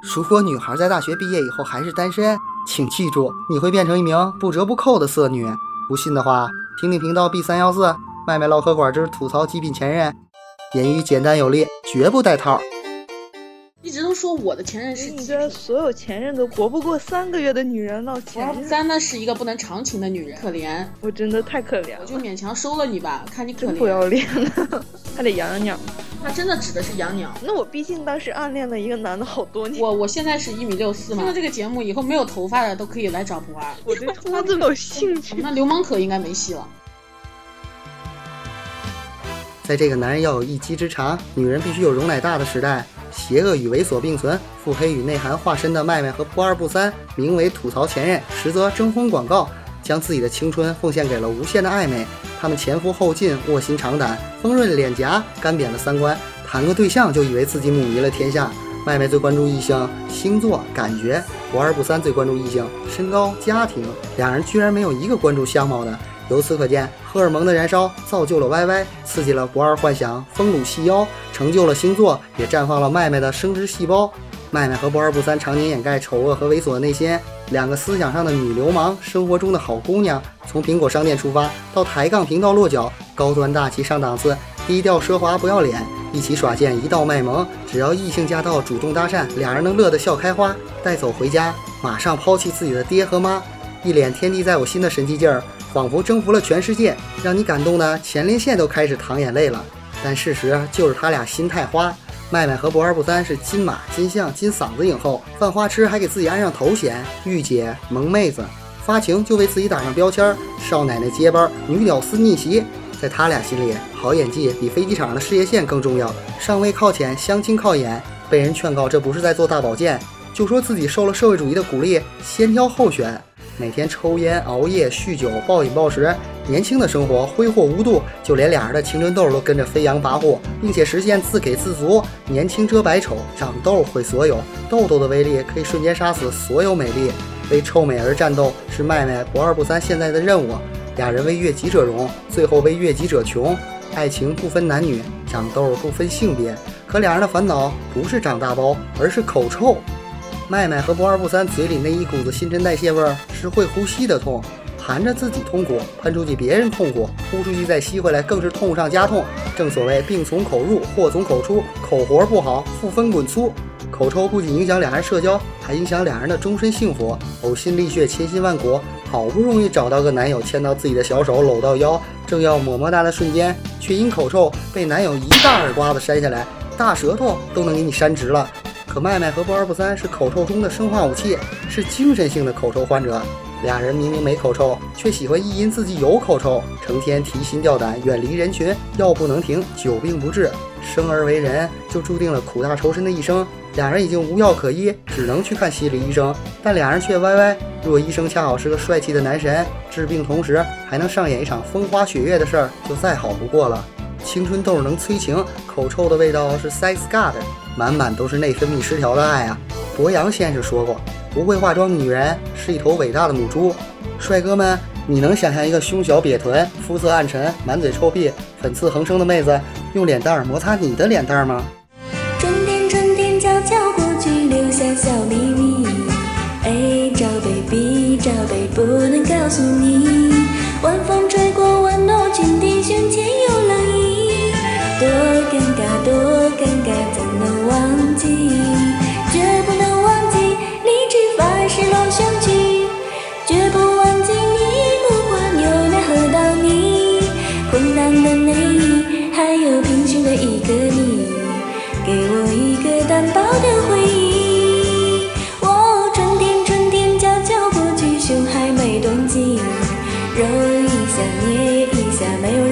如果女孩在大学毕业以后还是单身，请记住，你会变成一名不折不扣的色女。不信的话，听听频道 B 三幺四，麦麦唠嗑馆之吐槽极品前任，言语简单有力，绝不带套。一直都说我的前任是你这所有前任都活不过三个月的女人了，前任三呢是一个不能长情的女人，可怜，我真的太可怜了，我就勉强收了你吧，看你可怜，真不要脸了，还得养养。他真的指的是养鸟。那我毕竟当时暗恋了一个男的好多年。我我现在是一米六四嘛。听了这个节目以后，没有头发的都可以来找普儿。我对秃子有兴趣。那流氓可应该没戏了。在这个男人要有一技之长，女人必须有容乃大的时代，邪恶与猥琐并存，腹黑与内涵化身的麦麦和不二不三，名为吐槽前任，实则征婚广告，将自己的青春奉献给了无限的暧昧。他们前赴后继，卧薪尝胆，丰润脸颊，干瘪了三观，谈个对象就以为自己母仪了天下。麦麦最关注异性星座感觉，不二不三最关注异性身高家庭，两人居然没有一个关注相貌的。由此可见，荷尔蒙的燃烧造就了歪歪刺激了不二幻想，丰乳细腰，成就了星座，也绽放了麦麦的生殖细胞。麦麦和不二不三常年掩盖丑恶和猥琐的内心，两个思想上的女流氓，生活中的好姑娘。从苹果商店出发，到抬杠频道落脚，高端大气上档次，低调奢华不要脸，一起耍贱一道卖萌。只要异性驾到，主动搭讪，俩人能乐得笑开花。带走回家，马上抛弃自己的爹和妈，一脸天地在我心的神气劲儿，仿佛征服了全世界，让你感动的前列腺都开始淌眼泪了。但事实就是他俩心太花。麦麦和不二不三是金马、金像、金嗓子影后，犯花痴还给自己安上头衔，御姐、萌妹子，发情就为自己打上标签，少奶奶接班，女屌丝逆袭。在他俩心里，好演技比飞机场的事业线更重要。上位靠前，相亲靠演，被人劝告这不是在做大保健，就说自己受了社会主义的鼓励，先挑后选。每天抽烟、熬夜、酗酒、暴饮暴食，年轻的生活挥霍无度，就连俩人的青春痘都跟着飞扬跋扈，并且实现自给自足。年轻遮百丑，长痘毁所有，痘痘的威力可以瞬间杀死所有美丽。为臭美而战斗是麦麦不二不三现在的任务。俩人为悦己者容，最后为悦己者穷。爱情不分男女，长痘不分性别，可俩人的烦恼不是长大包，而是口臭。麦麦和不二不三嘴里那一股子新陈代谢味儿是会呼吸的痛，含着自己痛苦，喷出去别人痛苦，呼出去再吸回来，更是痛上加痛。正所谓病从口入，祸从口出，口活不好，负分滚粗。口臭不仅影响俩人社交，还影响俩人的终身幸福。呕心沥血，千辛万苦，好不容易找到个男友，牵到自己的小手，搂到腰，正要么么哒的瞬间，却因口臭被男友一大耳刮子扇下来，大舌头都能给你扇直了。可麦麦和不二不三是口臭中的生化武器，是精神性的口臭患者。俩人明明没口臭，却喜欢意淫自己有口臭，成天提心吊胆，远离人群，药不能停，久病不治。生而为人，就注定了苦大仇深的一生。俩人已经无药可医，只能去看心理医生。但俩人却歪歪，若医生恰好是个帅气的男神，治病同时还能上演一场风花雪月的事儿，就再好不过了。青春痘能催情，口臭的味道是 sex god，满满都是内分泌失调的爱啊！博洋先生说过，不会化妆的女人是一头伟大的母猪。帅哥们，你能想象一个胸小瘪臀、肤色暗沉、满嘴臭屁、粉刺横生的妹子用脸蛋摩擦你的脸蛋吗？春天，春天悄悄过去，留下小秘密。哎，宝贝，b 宝贝，不能告诉你。晚风尴尬多尴尬，怎能忘记？绝不能忘记，你只发誓落相去，绝不忘记你不管牛奶喝到腻，空荡的内衣，还有贫穷的一个你，给我一个单薄的回忆。哦，春天春天悄悄过去，胸还没冻紧，揉一下捏一下，没有。